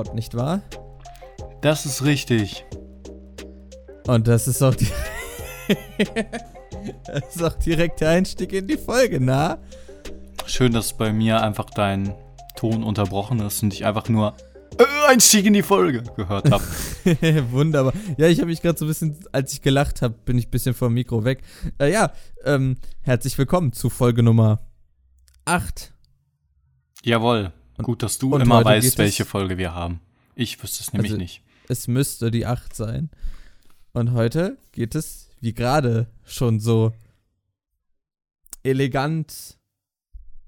Sport, nicht wahr? Das ist richtig. Und das ist auch, die das ist auch direkt der Einstieg in die Folge, na? Schön, dass bei mir einfach dein Ton unterbrochen ist und ich einfach nur äh, Einstieg in die Folge gehört habe. Wunderbar. Ja, ich habe mich gerade so ein bisschen, als ich gelacht habe, bin ich ein bisschen vom Mikro weg. Äh, ja, ähm, herzlich willkommen zu Folge Nummer 8. Jawohl. Gut, dass du und immer weißt, welche Folge wir haben. Ich wüsste es nämlich Also- nicht. Es müsste die 8 sein. Und heute geht es, wie gerade schon so elegant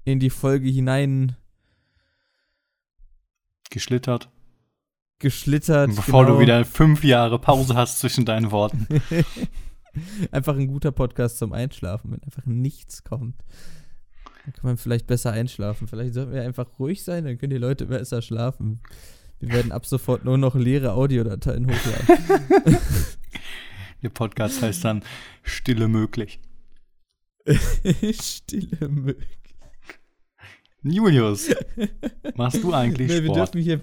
in die Folge hinein Geschlittert. geschlittert. Bevor genau. du wieder fünf Jahre Pause hast zwischen deinen Worten. einfach ein guter Podcast zum Einschlafen, wenn einfach nichts kommt. Dann kann man vielleicht besser einschlafen. Vielleicht sollten wir einfach ruhig sein, dann können die Leute besser schlafen. Wir werden ab sofort nur noch leere Audiodateien hochladen. Der Podcast heißt dann Stille möglich. Stille Müll. Julius, machst du eigentlich Nee, wir Sport? dürfen hier.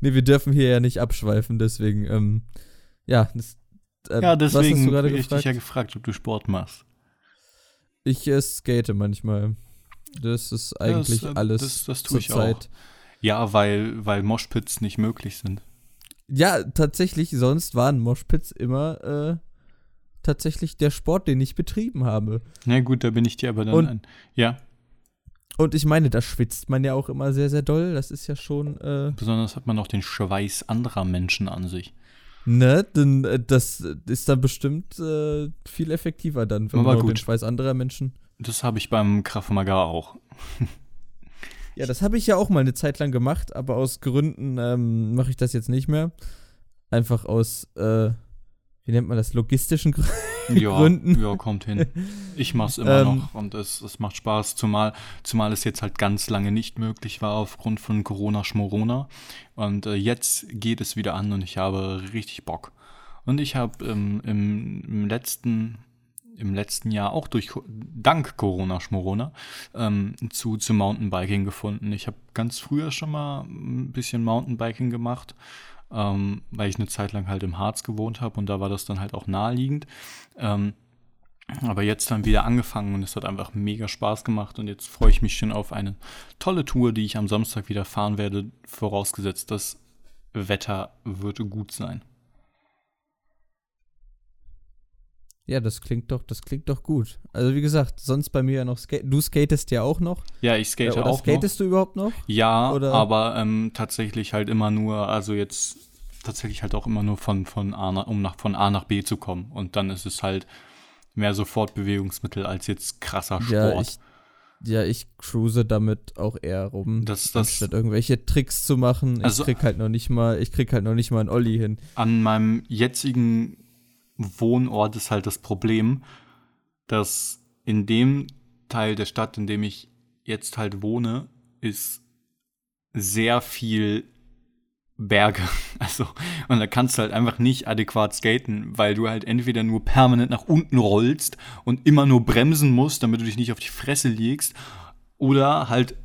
Nee, wir dürfen hier ja nicht abschweifen, deswegen, ähm, ja. Das, äh, Ja, deswegen du gerade habe ich dich gefragt? ja gefragt, ob du Sport machst. Ich äh, skate manchmal. Das ist eigentlich das, äh, alles das- das tue auch. Zeit. Ja, weil, weil Moshpits nicht möglich sind. Ja, tatsächlich, sonst waren Moshpits immer äh, tatsächlich der Sport, den ich betrieben habe. Na gut, da bin ich dir aber dann Und- ein. Ja, Und ich meine, da schwitzt man ja auch immer sehr, sehr doll. Das ist ja schon, äh, besonders hat man auch den Schweiß anderer Menschen an sich. ne, denn, äh, das ist dann bestimmt äh, viel effektiver dann, wenn Aber man gut. den Schweiß anderer Menschen. Das habe ich beim Krav Maga auch. Ja, das habe ich ja auch mal eine Zeit lang gemacht, aber aus Gründen ähm, mache ich das jetzt nicht mehr. Einfach aus, äh, wie nennt man das, logistischen Gründen. Ja, Gründen. ja, kommt hin. Ich mache es immer Ähm. noch und es, es macht Spaß, zumal, zumal es jetzt halt ganz lange nicht möglich war aufgrund von Corona-Schmorona. Und äh, jetzt geht es wieder an und ich habe richtig Bock. Und ich habe ähm, im, im letzten im letzten Jahr auch durch dank Corona Schmorona ähm, zu, zu Mountainbiking gefunden. Ich habe ganz früher schon mal ein bisschen Mountainbiking gemacht, ähm, weil ich eine Zeit lang halt im Harz gewohnt habe und da war das dann halt auch naheliegend. Ähm, aber jetzt dann wieder angefangen und es hat einfach mega Spaß gemacht und jetzt freue ich mich schon auf eine tolle Tour, die ich am Samstag wieder fahren werde, vorausgesetzt das Wetter würde gut sein. Ja, das klingt doch, das klingt doch gut. Also wie gesagt, sonst bei mir ja noch Skate. Du skatest ja auch noch. Ja, ich skate Oder auch noch. skatest du überhaupt noch? Ja, Oder- aber ähm, tatsächlich halt immer nur, also jetzt tatsächlich halt auch immer nur von, von, A nach, um nach, von A nach B zu kommen. Und dann ist es halt mehr so Fortbewegungsmittel als jetzt krasser Sport. Ja, ich, ja, ich cruise damit auch eher rum, Das- das- anstatt irgendwelche Tricks zu machen. Also- ich krieg halt noch nicht mal, ich krieg halt noch nicht mal einen Olli hin. An meinem jetzigen Wohnort ist halt das Problem, dass in dem Teil der Stadt, in dem ich jetzt halt wohne, ist sehr viel Berge. Also, und da kannst du halt einfach nicht adäquat skaten, weil du halt entweder nur permanent nach unten rollst und immer nur bremsen musst, damit du dich nicht auf die Fresse legst, oder halt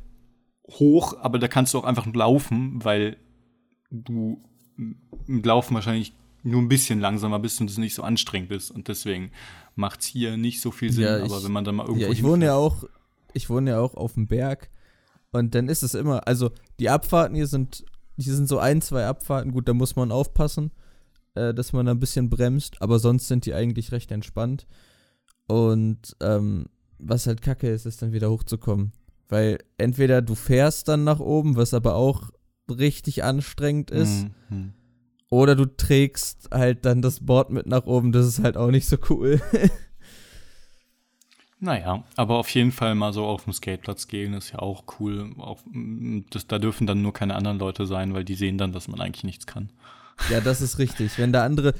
hoch, aber da kannst du auch einfach laufen, weil du mit Laufen wahrscheinlich nur ein bisschen langsamer bist und es nicht so anstrengend ist. Und deswegen macht es hier nicht so viel Sinn, Ja, ich- aber wenn man dann mal irgendwo Ja, ich hinfährt- wohne ja auch, ich wohne ja auch auf dem Berg und dann ist es immer, also die Abfahrten hier sind, hier sind so ein, zwei Abfahrten, gut, da muss man aufpassen, äh, dass man da ein bisschen bremst, aber sonst sind die eigentlich recht entspannt und ähm, was halt kacke ist, ist dann wieder hochzukommen, weil entweder du fährst dann nach oben, was aber auch richtig anstrengend ist, Mhm. Oder du trägst halt dann das Board mit nach oben, das ist halt auch nicht so cool. Naja, aber auf jeden Fall mal so auf dem Skateplatz gehen ist ja auch cool. Auch, mm, das, da dürfen dann nur keine anderen Leute sein, weil die sehen dann, dass man eigentlich nichts kann. Ja, das ist richtig. Wenn da andere,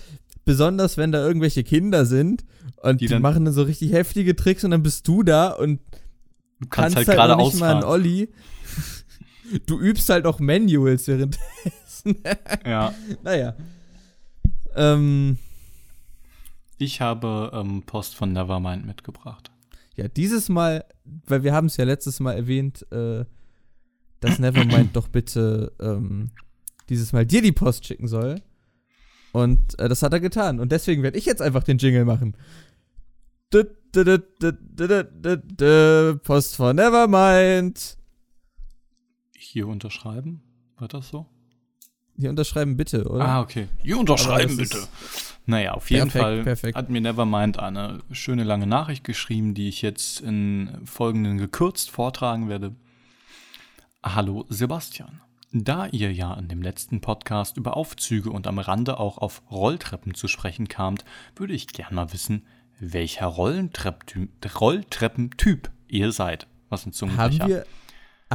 besonders wenn da irgendwelche Kinder sind und Die die, dann- machen dann so richtig heftige Tricks und dann bist du da und Du kannst, kannst, halt halt, gerade nicht mal einen. Olli. Du übst halt auch Manuals währenddessen. Ja. naja. Ähm, Ich habe ähm, Post von Nevermind mitgebracht. ja, dieses Mal, weil wir haben es ja letztes Mal erwähnt, äh, dass Nevermind doch bitte ähm, dieses Mal dir die Post schicken soll. Und äh, das hat er getan. Und deswegen werde ich jetzt einfach den Jingle machen. Post von Nevermind. Hier unterschreiben? War das so? Hier unterschreiben bitte, oder? Ah, okay. Hier unterschreiben bitte. Naja, auf jeden Perfekt, Fall perfekt. hat mir Nevermind eine schöne lange Nachricht geschrieben, die ich jetzt in folgenden gekürzt vortragen werde. Hallo Sebastian. Da ihr ja in dem letzten Podcast über Aufzüge und am Rande auch auf Rolltreppen zu sprechen kamt, würde ich gern mal wissen, welcher Rolltreppentyp ihr seid. Was ein haben, Zungenbrecher. wir,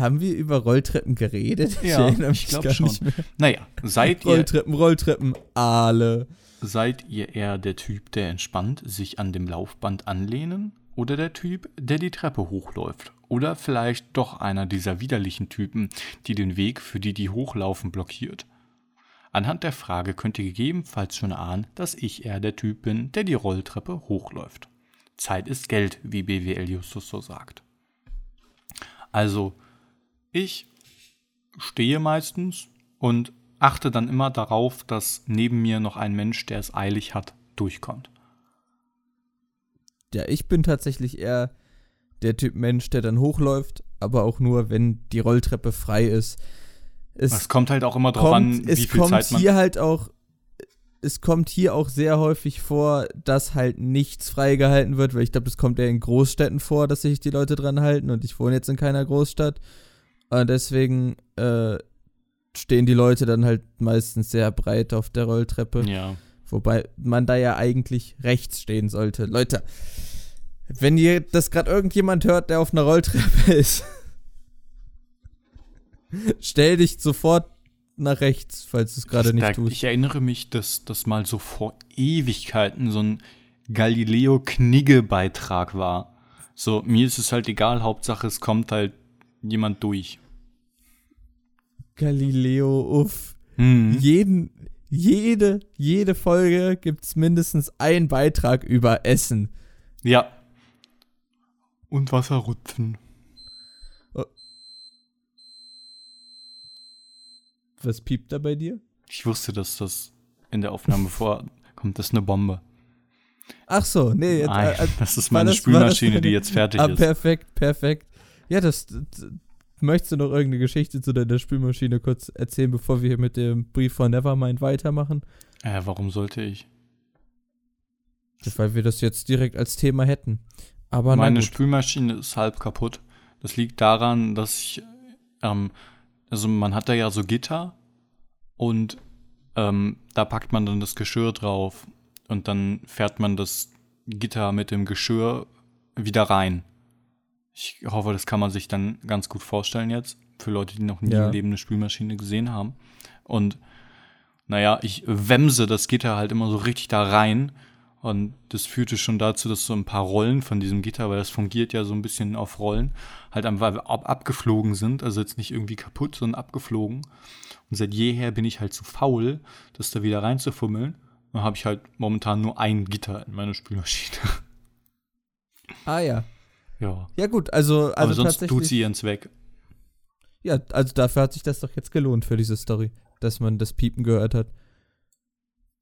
haben wir über Rolltreppen geredet? Ja, ich mich glaub gar schon. nicht mehr. Naja, seid ihr Rolltreppen, Rolltreppen, alle. Seid ihr eher der Typ, der entspannt sich an dem Laufband anlehnen oder der Typ, der die Treppe hochläuft? Oder vielleicht doch einer dieser widerlichen Typen, die den Weg für die, die hochlaufen, blockiert? Anhand der Frage könnt ihr gegebenenfalls schon ahnen, dass ich eher der Typ bin, der die Rolltreppe hochläuft. Zeit ist Geld, wie BWL Justus so sagt. Also, ich stehe meistens und achte dann immer darauf, dass neben mir noch ein Mensch, der es eilig hat, durchkommt. Ja, ich bin tatsächlich eher der Typ Mensch, der dann hochläuft, aber auch nur, wenn die Rolltreppe frei ist. Es Es kommt halt auch immer drauf kommt, an, wie es viel kommt Zeit man. hier halt auch, es kommt hier auch sehr häufig vor, dass halt nichts freigehalten wird, weil ich glaube, das kommt eher in Großstädten vor, dass sich die Leute dran halten und ich wohne jetzt in keiner Großstadt. Und deswegen äh, stehen die Leute dann halt meistens sehr breit auf der Rolltreppe. Ja. Wobei man da ja eigentlich rechts stehen sollte. Leute, wenn ihr das gerade irgendjemand hört, der auf einer Rolltreppe ist, stell dich sofort nach rechts, falls du es gerade Ich- nicht tust. Ich erinnere mich, dass das mal so vor Ewigkeiten so ein Galileo-Knigge-Beitrag war. So, mir ist es halt egal, Hauptsache es kommt halt jemand durch. Galileo, uff. Hm. Jeden, jede, jede Folge gibt es mindestens einen Beitrag über Essen. Ja. Und Wasserrutschen. Was piept da bei dir? Ich wusste, dass das in der Aufnahme vorkommt. Das ist eine Bombe. Ach so, nee, jetzt, Nein, äh, äh, das ist meine das- Spülmaschine, das- die jetzt fertig ah, ist. perfekt, perfekt. Ja, das, das. Möchtest du noch irgendeine Geschichte zu deiner Spülmaschine kurz erzählen, bevor wir hier mit dem Brief von Nevermind weitermachen? Äh, warum sollte ich? Weil wir das jetzt direkt als Thema hätten. Aber Meine. Spülmaschine ist halb kaputt. Das liegt daran, dass ich, ähm, also man hat da ja so Gitter und ähm, da packt man dann das Geschirr drauf und dann fährt man das Gitter mit dem Geschirr wieder rein. Ich hoffe, das kann man sich dann ganz gut vorstellen jetzt, für Leute, die noch nie Ja. im Leben eine Spülmaschine gesehen haben. Und naja, ich wemse das Gitter halt immer so richtig da rein und das führte schon dazu, dass so ein paar Rollen von diesem Gitter, weil das fungiert ja so ein bisschen auf Rollen, halt einfach ab abgeflogen sind. Also jetzt nicht irgendwie kaputt, sondern abgeflogen. Und seit jeher bin ich halt zu faul, das da wieder reinzufummeln. Dann habe ich halt momentan nur ein Gitter in meiner Spülmaschine. Ah ja. Ja. Ja gut, also, Aber also sonst tatsächlich. tut sie ihren Zweck. Ja, also dafür hat sich das doch jetzt gelohnt für diese Story, dass man das Piepen gehört hat.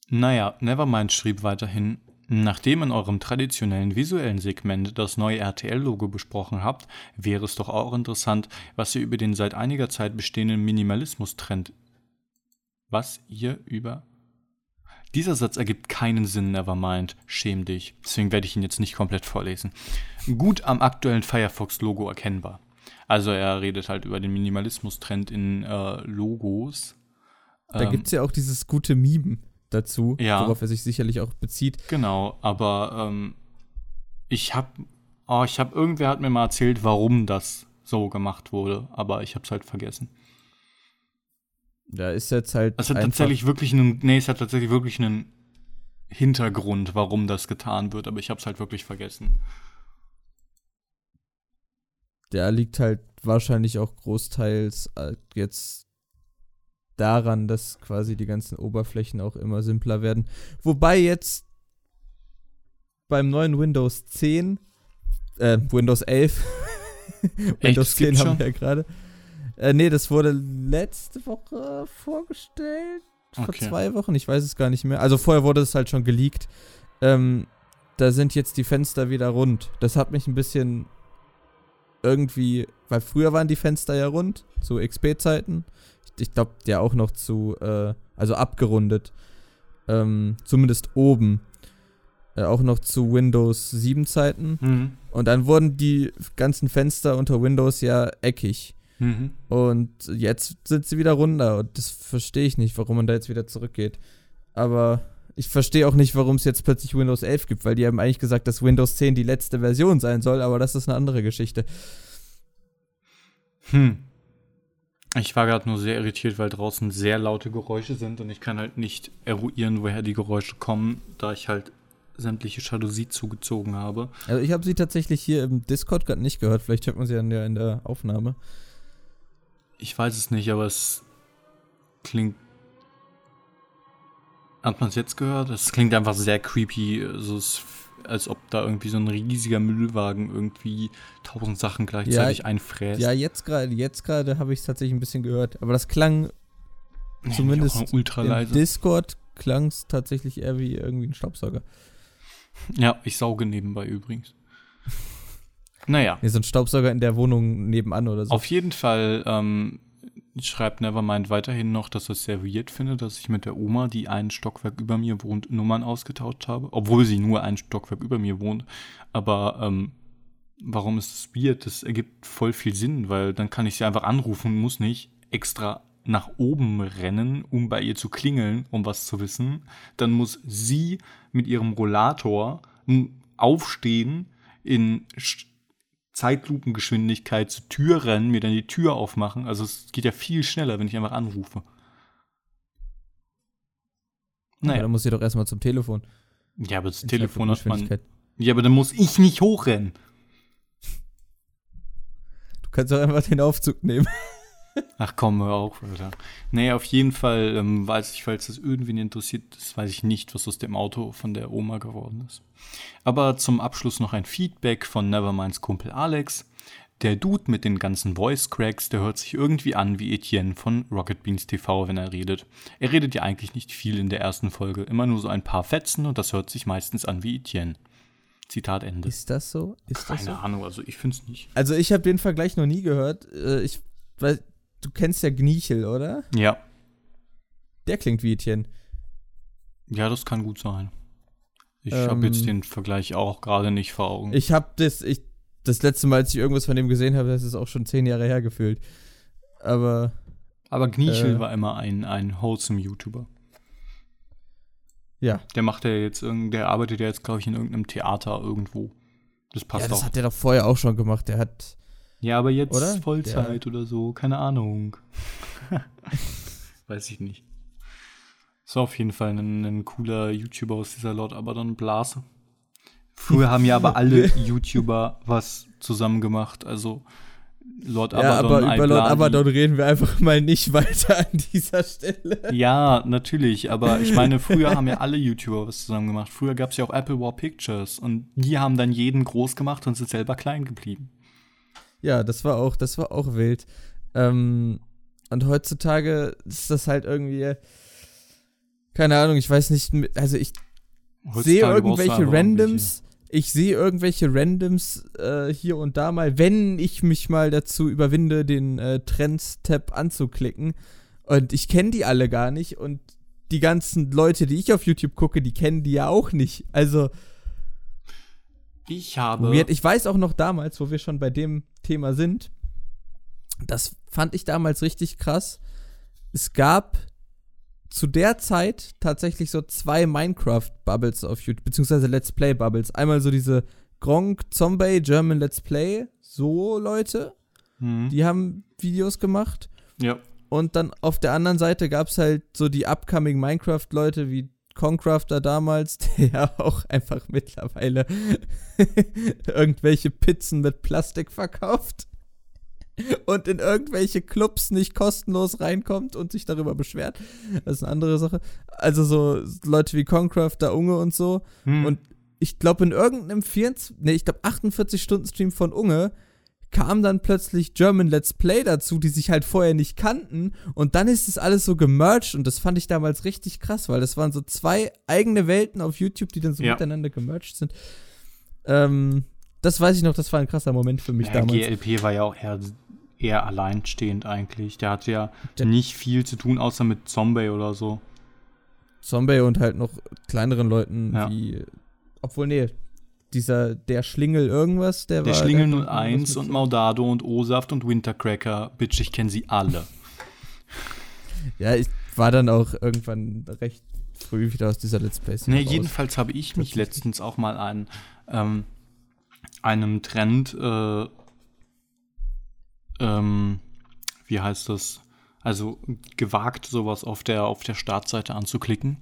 Naja, Nevermind schrieb weiterhin, nachdem in eurem traditionellen visuellen Segment das neue RTL-Logo besprochen habt, wäre es doch auch interessant, was ihr über den seit einiger Zeit bestehenden Minimalismus-Trend. Was ihr über. Dieser Satz ergibt keinen Sinn, Nevermind. Schäm dich. Deswegen werde ich ihn jetzt nicht komplett vorlesen. Gut am aktuellen Firefox-Logo erkennbar. Also er redet halt über den Minimalismus-Trend in äh, Logos. Da Ähm, gibt's ja auch dieses gute Meme dazu, Ja. worauf er sich sicherlich auch bezieht. Genau, aber ähm, ich habe, oh, ich habe irgendwer hat mir mal erzählt, warum das so gemacht wurde, aber ich habe es halt vergessen. Da ist jetzt halt Es hat tatsächlich wirklich einen, nee, es hat tatsächlich wirklich einen Hintergrund, warum das getan wird, aber ich habe es halt wirklich vergessen. der liegt halt wahrscheinlich auch großteils äh, jetzt daran, dass quasi die ganzen Oberflächen auch immer simpler werden. Wobei jetzt beim neuen Windows 10, äh, Windows 11, Windows es 10 gibt's haben schon? wir ja gerade. Äh, nee, das wurde letzte Woche vorgestellt. Vor Okay. zwei Wochen, ich weiß es gar nicht mehr. Also vorher wurde es halt schon geleakt. Ähm, da sind jetzt die Fenster wieder rund. Das hat mich ein bisschen irgendwie, weil früher waren die Fenster ja rund, zu XP-Zeiten. Ich glaube, ja auch noch zu, äh, also abgerundet. Ähm, zumindest oben. Äh, auch noch zu Windows 7 Zeiten. Mhm. Und dann wurden die ganzen Fenster unter Windows ja eckig. Mhm. Und jetzt sind sie wieder runter. Und das verstehe ich nicht, warum man da jetzt wieder zurückgeht. Aber ich verstehe auch nicht, warum es jetzt plötzlich Windows 11 gibt, weil die haben eigentlich gesagt, dass Windows 10 die letzte Version sein soll, aber das ist eine andere Geschichte. Hm. Ich war gerade nur sehr irritiert, weil draußen sehr laute Geräusche sind und ich kann halt nicht eruieren, woher die Geräusche kommen, da ich halt sämtliche Jalousie zugezogen habe. Also ich habe sie tatsächlich hier im Discord gerade nicht gehört. Vielleicht hört man sie ja in der, in der Aufnahme. Ich weiß es nicht, aber es klingt. Hat man es jetzt gehört? Es klingt einfach sehr creepy, also es, als ob da irgendwie so ein riesiger Müllwagen irgendwie tausend Sachen gleichzeitig einfräst. Ja, jetzt gerade jetzt gerade habe ich es tatsächlich ein bisschen gehört. Aber das klang Nee, zumindest ultra im leise. Discord klang es tatsächlich eher wie irgendwie ein Staubsauger. Ja, ich sauge nebenbei übrigens. Naja. Nee, so ein Staubsauger in der Wohnung nebenan oder so. Auf jeden Fall ähm, schreibt Nevermind weiterhin noch, dass er es sehr weird findet, dass ich mit der Oma, die ein Stockwerk über mir wohnt, Nummern ausgetauscht habe. Obwohl sie nur ein Stockwerk über mir wohnt. Aber ähm, warum ist es weird? Das ergibt voll viel Sinn, weil dann kann ich sie einfach anrufen und muss nicht extra nach oben rennen, um bei ihr zu klingeln, um was zu wissen. Dann muss sie mit ihrem Rollator aufstehen, in Zeitlupengeschwindigkeit zur Tür rennen, mir dann die Tür aufmachen. Also es geht ja viel schneller, wenn ich einfach anrufe. Ja, Naja. dann muss sie doch erstmal zum Telefon. Ja, aber das In Telefon hat man. Ja, aber dann muss ich nicht hochrennen. Du kannst doch einfach den Aufzug nehmen. Ach komm, hör auf, Alter. Nee, auf jeden Fall ähm, weiß ich, falls das irgendwen interessiert, das weiß ich nicht, was aus dem Auto von der Oma geworden ist. Aber zum Abschluss noch ein Feedback von Neverminds Kumpel Alex. Der Dude mit den ganzen Voice Cracks, der hört sich irgendwie an wie Etienne von Rocket Beans TV, wenn er redet. Er redet ja eigentlich nicht viel in der ersten Folge, immer nur so ein paar Fetzen und das hört sich meistens an wie Etienne. Zitat Ende. Ist das so? Ist das so? Keine Ahnung, also ich find's nicht. Also ich habe den Vergleich noch nie gehört. Äh, Ich weiß, du kennst ja Gniechel, oder? Ja, Der klingt wie Etienne. ja, das kann gut sein. Ich Ähm, habe jetzt den Vergleich auch gerade nicht vor Augen. Ich habe das, ich, das letzte Mal, als ich irgendwas von dem gesehen habe, das ist auch schon zehn Jahre her gefühlt. Aber Aber Gniechel Äh. war immer ein, ein wholesome YouTuber. ja. Der macht ja jetzt irgend, der arbeitet ja jetzt, glaube ich, in irgendeinem Theater irgendwo. Das passt ja, das auch. hat er doch vorher auch schon gemacht. Der hat, ja, aber jetzt Oder? Vollzeit oder so, keine Ahnung. Weiß ich nicht. Ist auf jeden Fall ein, ein cooler YouTuber aus dieser Lord Abaddon Blase. Früher haben ja aber alle YouTuber was zusammen gemacht. Also Lord ja, aber Abaddon, über Lord. Abaddon reden wir einfach mal nicht weiter an dieser Stelle. Ja, natürlich, aber ich meine, früher haben ja alle YouTuber was zusammen gemacht. Früher gab es ja auch Apple War Pictures und die haben dann jeden groß gemacht und sind selber klein geblieben. Ja, das war auch, das war auch wild. Ähm, und heutzutage ist das halt irgendwie, keine Ahnung, ich weiß nicht, also ich sehe irgendwelche Randoms, ich sehe irgendwelche Randoms äh, hier und da mal, wenn ich mich mal dazu überwinde, den äh, Trends-Tab anzuklicken. Und ich kenne die alle gar nicht und die ganzen Leute, die ich auf YouTube gucke, die kennen die ja auch nicht. Also. Ich habe. weird. ich weiß auch noch damals, wo wir schon bei dem Thema sind, das fand ich damals richtig krass. Es gab zu der Zeit tatsächlich so zwei Minecraft-Bubbles auf YouTube, beziehungsweise Let's Play-Bubbles. Einmal so diese Gronk Zombie German Let's Play, so Leute, Hm. die haben Videos gemacht. Ja. Und dann auf der anderen Seite gab es halt so die upcoming Minecraft-Leute wie Concrafter damals, der ja auch einfach mittlerweile irgendwelche Pizzen mit Plastik verkauft und in irgendwelche Clubs nicht kostenlos reinkommt und sich darüber beschwert. Das ist eine andere Sache. Also so Leute wie Concrafter, Unge und so. Hm. Und ich glaube, in irgendeinem 24, nee, ich glaube 48-Stunden-Stream von Unge kam dann plötzlich German Let's Play dazu, die sich halt vorher nicht kannten. Und dann ist das alles so gemerged und das fand ich damals richtig krass, weil das waren so zwei eigene Welten auf YouTube, die dann so Ja. miteinander gemerged sind. Ähm, das weiß ich noch, das war ein krasser Moment für mich Ja, damals. GLP war ja auch eher, eher alleinstehend eigentlich. Der hatte ja Der- nicht viel zu tun, außer mit Zombie oder so. Zombie und halt noch kleineren Leuten Ja. wie. Obwohl, nee, dieser, der Schlingel irgendwas, der, Der war. Schlingel der irgendwas 01 mit- und Maudado und O-Saft und Wintercracker. Bitch, ich kenne sie alle. Ja, ich war dann auch irgendwann recht früh wieder aus dieser Let's Play. Ne, jedenfalls habe ich mich letztens auch mal an ähm, einem Trend, äh, ähm, wie heißt das? Also gewagt, sowas auf der, auf der Startseite anzuklicken.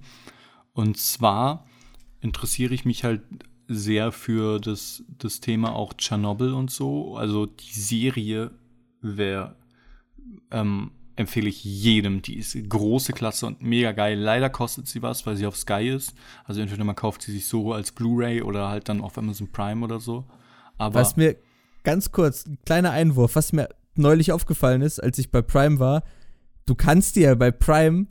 Und zwar interessiere ich mich halt sehr für das, das Thema auch Tschernobyl und so. Also die Serie wäre ähm, empfehle ich jedem. Die ist große Klasse und mega geil. Leider kostet sie was, weil sie auf Sky ist. Also entweder man kauft sie sich so als Blu-ray oder halt dann auf Amazon Prime oder so. Aber Was mir ganz kurz, ein kleiner Einwurf, was mir neulich aufgefallen ist, als ich bei Prime war, du kannst dir ja bei Prime,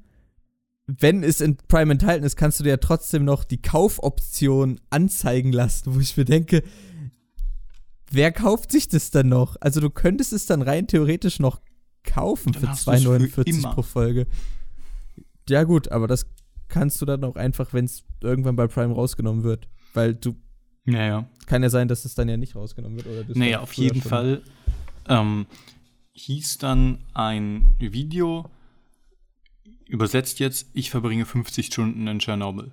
wenn es in Prime enthalten ist, kannst du dir ja trotzdem noch die Kaufoption anzeigen lassen, wo ich mir denke, wer kauft sich das dann noch? Also du könntest es dann rein theoretisch noch kaufen Dann für hast du's für 2,49 immer. pro Folge. Ja gut, aber das kannst du dann auch einfach, wenn es irgendwann bei Prime rausgenommen wird, weil du naja. kann ja sein, dass es dann ja nicht rausgenommen wird. Oder Naja, auf jeden schon. Fall ähm, hieß dann ein Video, übersetzt jetzt, ich verbringe 50 Stunden in Tschernobyl.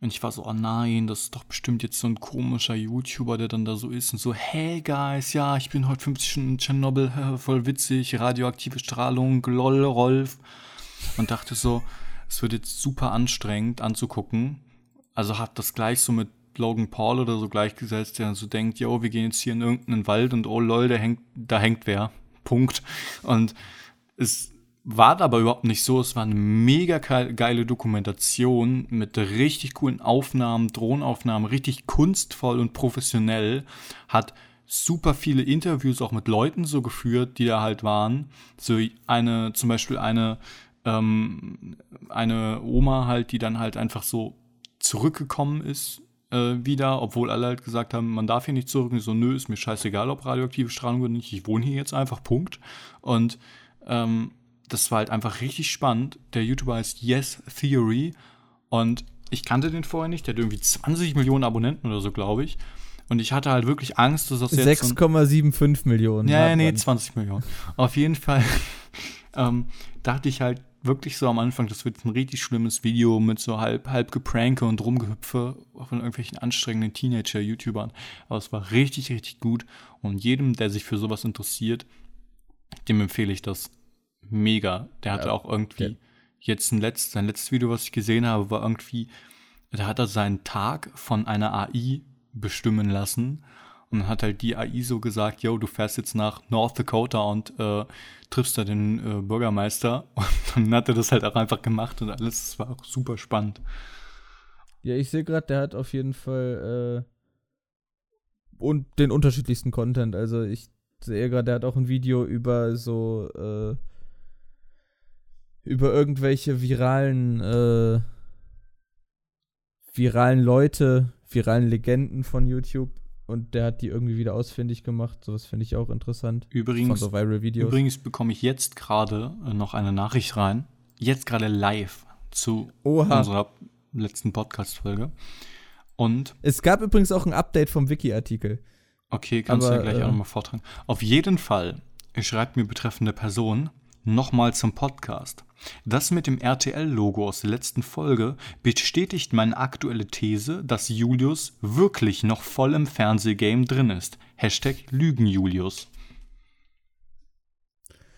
Und ich war so, oh nein, das ist doch bestimmt jetzt so ein komischer YouTuber, der dann da so ist und so, hey guys, ja, ich bin heute 50 Stunden in Tschernobyl, voll witzig, radioaktive Strahlung, lol, Rolf. Und dachte so, es wird jetzt super anstrengend anzugucken. Also hab das gleich so mit Logan Paul oder so gleichgesetzt, der so denkt, yo, wir gehen jetzt hier in irgendeinen Wald und oh lol, da hängt, da hängt wer. Punkt. Und es war aber überhaupt nicht so. Es war eine mega geil- geile Dokumentation mit richtig coolen Aufnahmen, Drohnenaufnahmen, richtig kunstvoll und professionell. Hat super viele Interviews auch mit Leuten so geführt, die da halt waren. So eine, zum Beispiel eine, ähm, eine Oma halt, die dann halt einfach so zurückgekommen ist äh, wieder, obwohl alle halt gesagt haben, man darf hier nicht zurück. Und so, nö, ist mir scheißegal, ob radioaktive Strahlung oder nicht. Ich wohne hier jetzt einfach, Punkt. Und ähm, das war halt einfach richtig spannend. Der YouTuber heißt Yes Theory und ich kannte den vorher nicht. Der hat irgendwie 20 Millionen Abonnenten oder so, glaube ich. Und ich hatte halt wirklich Angst, dass das jetzt so ein- 6,75 Millionen. ja, ja, nee, man. 20 Millionen. Auf jeden Fall ähm, dachte ich halt wirklich so am Anfang, das wird ein richtig schlimmes Video mit so halb, halb Gepranke und Rumgehüpfe von irgendwelchen anstrengenden Teenager-YouTubern. Aber es war richtig, richtig gut. Und jedem, der sich für sowas interessiert, dem empfehle ich das mega. Der hatte Ja, auch irgendwie der- jetzt ein letzt, sein letztes Video, was ich gesehen habe, war irgendwie, da hat er seinen Tag von einer AI bestimmen lassen und dann hat halt die AI so gesagt, yo, du fährst jetzt nach North Dakota und äh, triffst da den äh, Bürgermeister und dann hat er das halt auch einfach gemacht und alles, das war auch super spannend. Ja, ich sehe gerade, der hat auf jeden Fall äh, und den unterschiedlichsten Content. Also ich sehe gerade, der hat auch ein Video über so äh, über irgendwelche viralen äh, viralen Leute, viralen Legenden von YouTube und der hat die irgendwie wieder ausfindig gemacht. Sowas finde ich auch interessant. Übrigens, so übrigens bekomme ich jetzt gerade äh, noch eine Nachricht rein, jetzt gerade live zu Oha. unserer letzten Podcast-Folge. Und Es gab übrigens auch ein Update vom Wiki-Artikel. Okay, kannst du Aber, ja gleich äh, auch nochmal vortragen. Auf jeden Fall schreibt mir betreffende Person nochmal zum Podcast. Das mit dem RTL-Logo aus der letzten Folge bestätigt meine aktuelle These, dass Julius wirklich noch voll im Fernsehgame drin ist. Hashtag Lügen-Julius.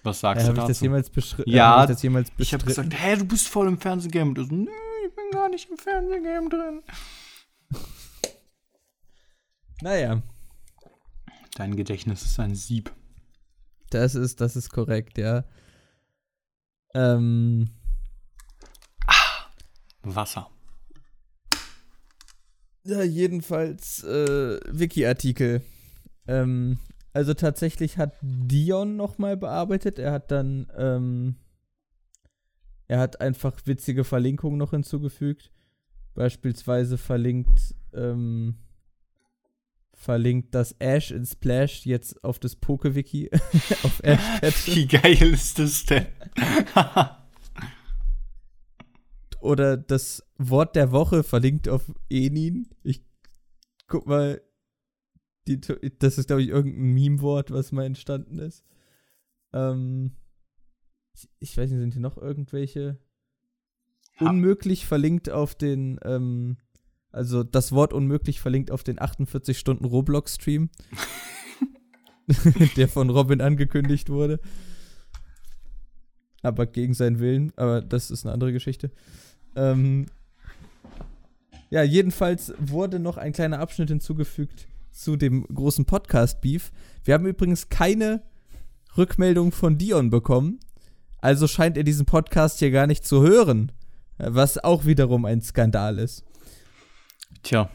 Was Äh, sagst du habe ich dazu? das jemals beschrieben? Ja, ich das jemals ich habe gesagt, hä, du bist voll im Fernsehgame. Und du so, nö, ich bin gar nicht im Fernsehgame drin. Naja, Dein Gedächtnis ist ein Sieb. das ist, das ist korrekt, ja. Ähm, Wasser. ja, jedenfalls, äh, Wiki-Artikel. Ähm, Also tatsächlich hat Dion nochmal bearbeitet. Er hat dann, ähm, er hat einfach witzige Verlinkungen noch hinzugefügt. Beispielsweise verlinkt, ähm, verlinkt das Ash in Splash jetzt auf das Pokewiki auf Ash Wie geil ist das denn? Oder das Wort der Woche verlinkt auf Enin. Ich guck mal, die, das ist, glaube ich, irgendein Meme-Wort, was mal entstanden ist. Ähm, ich, ich weiß nicht, sind hier noch irgendwelche? Ja. Unmöglich verlinkt auf den, ähm, also das Wort unmöglich verlinkt auf den 48 Stunden Roblox-Stream, der von Robin angekündigt wurde. Aber gegen seinen Willen, aber das ist eine andere Geschichte. Ähm, ja, jedenfalls wurde noch ein kleiner Abschnitt hinzugefügt zu dem großen Podcast-Beef. Wir haben übrigens keine Rückmeldung von Dion bekommen. Also scheint er diesen Podcast hier gar nicht zu hören. Was auch wiederum ein Skandal ist. Tja,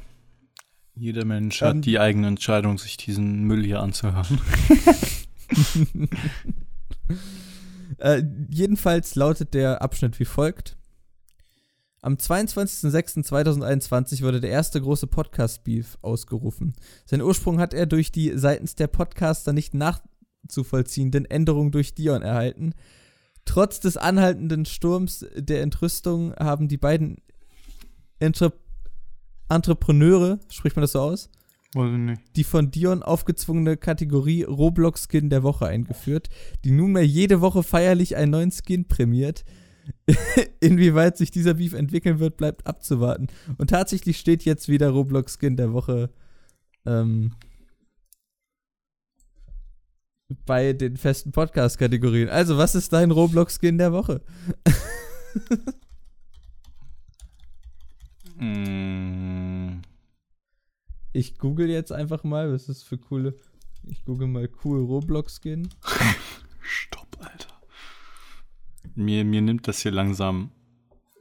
jeder Mensch hat ähm, die eigene Entscheidung, sich diesen Müll hier anzuhören. äh, jedenfalls lautet der Abschnitt wie folgt. Am 22.06.2021 wurde der erste große Podcast-Beef ausgerufen. Seinen Ursprung hat er durch die seitens der Podcaster nicht nachzuvollziehenden Änderungen durch Dion erhalten. Trotz des anhaltenden Sturms der Entrüstung haben die beiden Entre Entrepreneure, spricht man das so aus? Die von Dion aufgezwungene Kategorie Roblox-Skin der Woche eingeführt, die nunmehr jede Woche feierlich einen neuen Skin prämiert. Inwieweit sich dieser Beef entwickeln wird, bleibt abzuwarten. Und tatsächlich steht jetzt wieder Roblox Skin der Woche ähm, bei den festen Podcast-Kategorien. Also, was ist dein Roblox Skin der Woche? mm. Ich google jetzt einfach mal, was ist für coole. Ich google mal cool Roblox Skin. Stopp, Alter. Mir, mir nimmt das hier langsam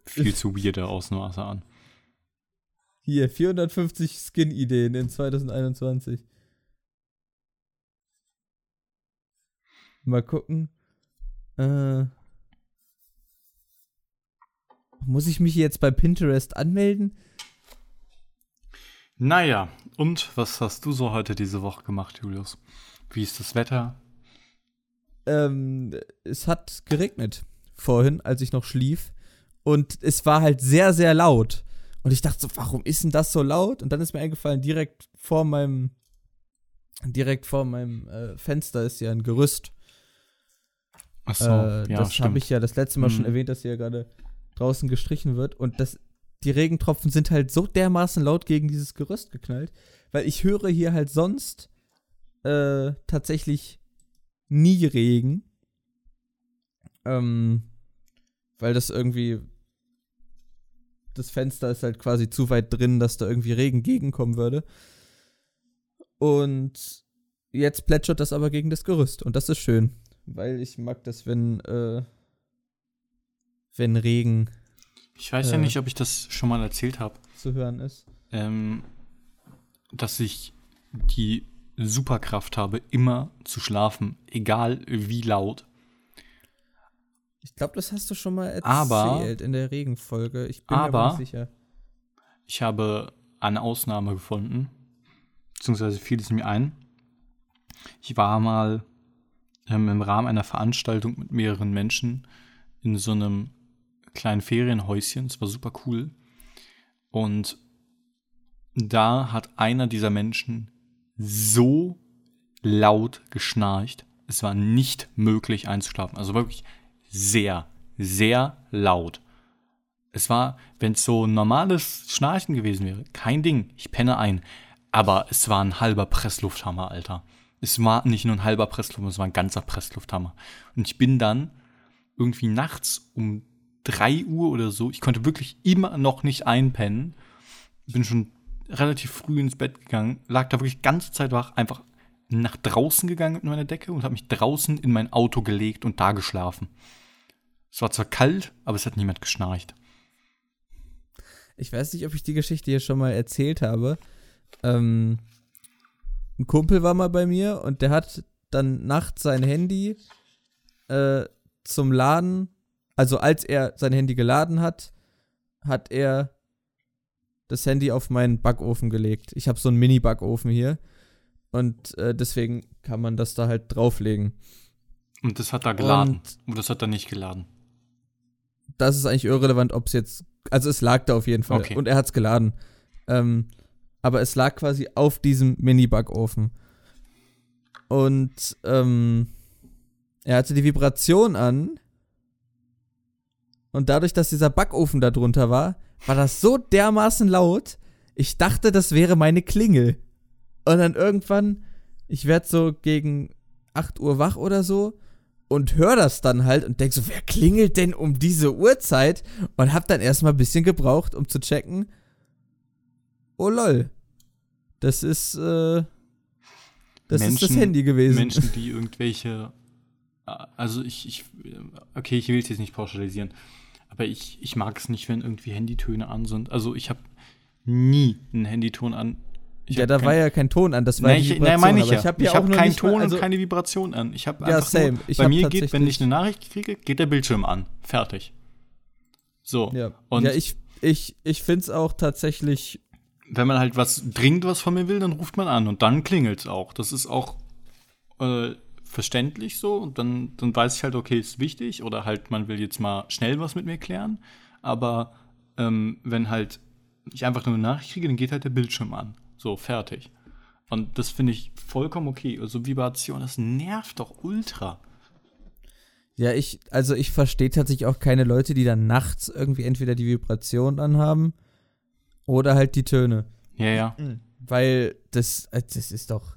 viel zu weirde Ausmaße an. Hier, 450 Skin-Ideen in 2021. Mal gucken. Äh, muss ich mich jetzt bei Pinterest anmelden? Naja, und was hast du so heute diese Woche gemacht, Julius? Wie ist das Wetter? Ähm, es hat geregnet vorhin, als ich noch schlief. Und es war halt sehr, sehr laut. Und ich dachte so, warum ist denn das so laut? Und dann ist mir eingefallen, direkt vor meinem, direkt vor meinem äh, Fenster ist ja ein Gerüst. Ach so, äh, ja, das habe ich ja das letzte Mal mhm. schon erwähnt, dass hier gerade draußen gestrichen wird. Und das, die Regentropfen sind halt so dermaßen laut gegen dieses Gerüst geknallt, weil ich höre hier halt sonst äh, tatsächlich nie Regen. Ähm, weil das irgendwie. Das Fenster ist halt quasi zu weit drin, dass da irgendwie Regen gegenkommen würde. Und jetzt plätschert das aber gegen das Gerüst. Und das ist schön. Weil ich mag das, wenn, äh, wenn Regen. Ich weiß äh, ja nicht, ob ich das schon mal erzählt habe. Zu hören ist. Ähm, dass ich die Superkraft habe, immer zu schlafen, egal wie laut. Ich glaube, das hast du schon mal erzählt aber, in der Regenfolge. Ich bin aber, mir aber nicht sicher. Ich habe eine Ausnahme gefunden. Beziehungsweise fiel es mir ein. Ich war mal ähm, im Rahmen einer Veranstaltung mit mehreren Menschen in so einem kleinen Ferienhäuschen. Es war super cool. Und da hat einer dieser Menschen so laut geschnarcht. Es war nicht möglich einzuschlafen. Also wirklich sehr, sehr laut. Es war, wenn es so ein normales Schnarchen gewesen wäre, kein Ding, ich penne ein. Aber es war ein halber Presslufthammer, Alter. Es war nicht nur ein halber Presslufthammer, es war ein ganzer Presslufthammer. Und ich bin dann irgendwie nachts um 3 Uhr oder so, ich konnte wirklich immer noch nicht einpennen. Bin schon relativ früh ins Bett gegangen, lag da wirklich ganze Zeit wach, einfach nach draußen gegangen mit meiner Decke und habe mich draußen in mein Auto gelegt und da geschlafen. Es war zwar kalt, aber es hat niemand geschnarcht. Ich weiß nicht, ob ich die Geschichte hier schon mal erzählt habe. Ähm, ein Kumpel war mal bei mir und der hat dann nachts sein Handy äh, zum Laden, also als er sein Handy geladen hat, hat er das Handy auf meinen Backofen gelegt. Ich habe so einen Mini-Backofen hier und äh, deswegen kann man das da halt drauflegen. Und das hat da geladen. Und das hat da nicht geladen. Das ist eigentlich irrelevant, ob es jetzt. Also es lag da auf jeden Fall. Okay. Und er hat es geladen. Ähm, aber es lag quasi auf diesem Mini-Backofen. Und ähm, er hatte die Vibration an. Und dadurch, dass dieser Backofen da drunter war, war das so dermaßen laut, ich dachte, das wäre meine Klingel. Und dann irgendwann, ich werde so gegen 8 Uhr wach oder so und höre das dann halt und denk so, wer klingelt denn um diese Uhrzeit? Und hab dann erstmal ein bisschen gebraucht, um zu checken. Oh lol. Das ist, äh, das Menschen, ist das Handy gewesen. Menschen, die irgendwelche, also ich, ich okay, ich will es jetzt nicht pauschalisieren, aber ich, ich mag es nicht, wenn irgendwie Handytöne an sind. Also ich habe nie einen Handyton an. Ich ja, da kein, war ja kein Ton an, das war nein, ich, nein, meine ich ja. Ich habe ja hab keinen Ton mal, also, und keine Vibration an. Ich habe ja, einfach same. Nur, ich bei mir geht, wenn ich eine Nachricht kriege, geht der Bildschirm an. Fertig. So. Ja, und ja ich, ich, ich finde es auch tatsächlich. Wenn man halt was dringend was von mir will, dann ruft man an und dann klingelt es auch. Das ist auch äh, verständlich so. Und dann, dann weiß ich halt, okay, ist wichtig oder halt, man will jetzt mal schnell was mit mir klären. Aber ähm, wenn halt ich einfach nur eine Nachricht kriege, dann geht halt der Bildschirm an. So, fertig. Und das finde ich vollkommen okay. Also Vibration, das nervt doch ultra. Ja, ich, also ich verstehe tatsächlich auch keine Leute, die dann nachts irgendwie entweder die Vibration anhaben oder halt die Töne. Ja, ja. Weil das, äh, das ist doch,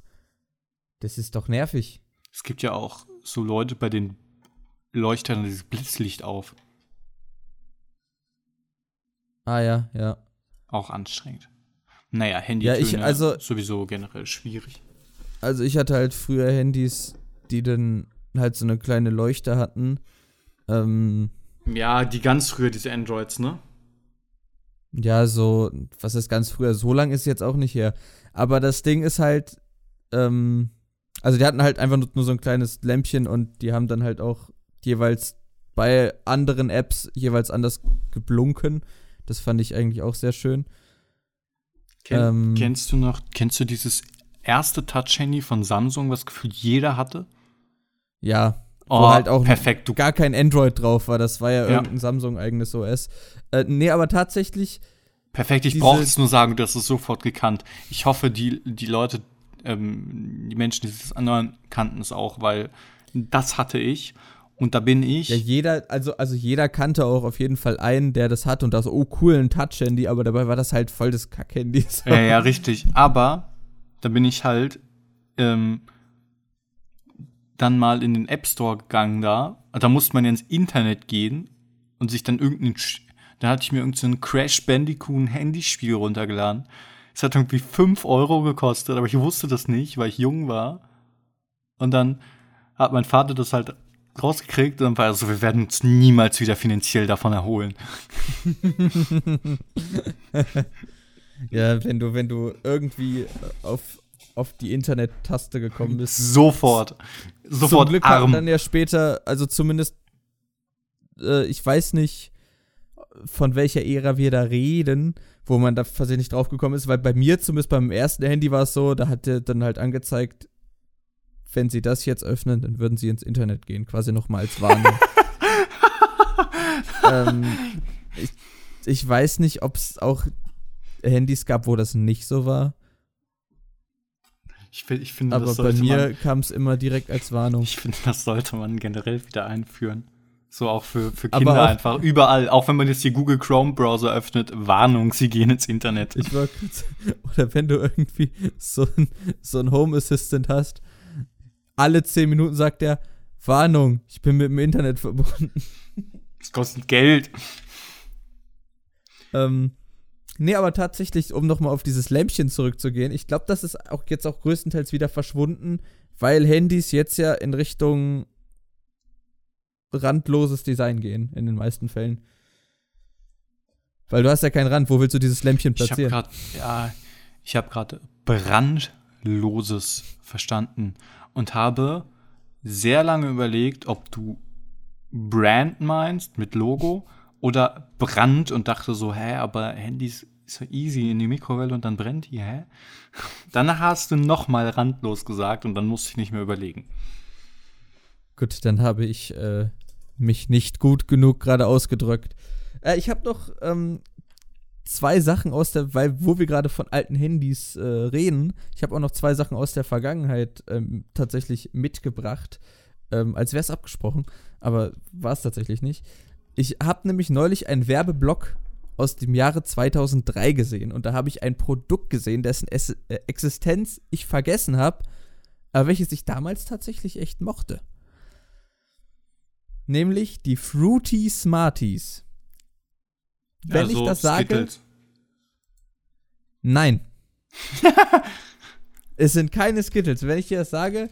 das ist doch nervig. Es gibt ja auch so Leute, bei denen leuchtet dann dieses Blitzlicht auf. Ah ja, ja. Auch anstrengend. Naja, Handy ja, ich, also, sowieso generell schwierig. Also ich hatte halt früher Handys, die dann halt so eine kleine Leuchte hatten. Ähm, ja, die ganz früher, diese Androids, ne? Ja, so, was ist ganz früher? So lang ist jetzt auch nicht her. Aber das Ding ist halt, ähm, also die hatten halt einfach nur, nur so ein kleines Lämpchen und die haben dann halt auch jeweils bei anderen Apps jeweils anders geblunken. Das fand ich eigentlich auch sehr schön. Ken, ähm, kennst du noch, kennst du dieses erste Touch-Handy von Samsung, was gefühlt jeder hatte? Ja. Oh, wo halt auch perfekt. gar kein Android drauf war. Das war ja, ja. irgendein Samsung-eigenes OS. Äh, nee, aber tatsächlich. Perfekt, ich brauche es nur sagen, du hast es sofort gekannt. Ich hoffe, die, die Leute, ähm, die Menschen, die es anderen kannten es auch, weil das hatte ich. Und da bin ich. Ja, jeder, also, also jeder kannte auch auf jeden Fall einen, der das hat und das, oh cool, ein Touch-Handy, aber dabei war das halt voll das Kack-Handy. Ja, ja, richtig. Aber da bin ich halt ähm, dann mal in den App Store gegangen da. Da musste man ja ins Internet gehen und sich dann irgendein. Da hatte ich mir irgendein so Crash Bandicoot Handyspiel runtergeladen. Es hat irgendwie 5 Euro gekostet, aber ich wusste das nicht, weil ich jung war. Und dann hat mein Vater das halt rausgekriegt und dann war er so, wir werden uns niemals wieder finanziell davon erholen. ja, wenn du, wenn du irgendwie auf, auf die Internet-Taste gekommen bist. Sofort. Sofort Zum Glück arm. dann ja später, also zumindest, äh, ich weiß nicht, von welcher Ära wir da reden, wo man da versehentlich drauf gekommen ist, weil bei mir zumindest beim ersten Handy war es so, da hat der dann halt angezeigt, wenn sie das jetzt öffnen, dann würden sie ins Internet gehen, quasi nochmal als Warnung. ähm, ich, ich weiß nicht, ob es auch Handys gab, wo das nicht so war. Ich, ich finde, Aber bei mir kam es immer direkt als Warnung. Ich finde, das sollte man generell wieder einführen. So auch für, für Kinder auch, einfach. Überall. Auch wenn man jetzt die Google Chrome Browser öffnet, Warnung, sie gehen ins Internet. Ich war kurz, oder wenn du irgendwie so ein, so ein Home Assistant hast, alle zehn Minuten sagt er, Warnung, ich bin mit dem Internet verbunden. Das kostet Geld. Ähm, nee, aber tatsächlich, um nochmal auf dieses Lämpchen zurückzugehen, ich glaube, das ist auch jetzt auch größtenteils wieder verschwunden, weil Handys jetzt ja in Richtung randloses Design gehen, in den meisten Fällen. Weil du hast ja keinen Rand, wo willst du dieses Lämpchen platzieren? Ich hab ja, habe gerade Brand Loses verstanden und habe sehr lange überlegt, ob du Brand meinst mit Logo oder Brand und dachte so, hä, aber Handys ist ja easy in die Mikrowelle und dann brennt die, hä? Danach hast du nochmal randlos gesagt und dann musste ich nicht mehr überlegen. Gut, dann habe ich äh, mich nicht gut genug gerade ausgedrückt. Äh, ich habe noch ähm, zwei Sachen aus der, weil wo wir gerade von alten Handys äh, reden, ich habe auch noch zwei Sachen aus der Vergangenheit ähm, tatsächlich mitgebracht, ähm, als wäre es abgesprochen, aber war es tatsächlich nicht. Ich habe nämlich neulich einen Werbeblock aus dem Jahre 2003 gesehen und da habe ich ein Produkt gesehen, dessen es äh, Existenz ich vergessen habe, aber welches ich damals tatsächlich echt mochte. Nämlich die Fruity Smarties. Wenn Ja, so ich das sage, Skittles. nein. es sind keine Skittles. Wenn ich dir das sage,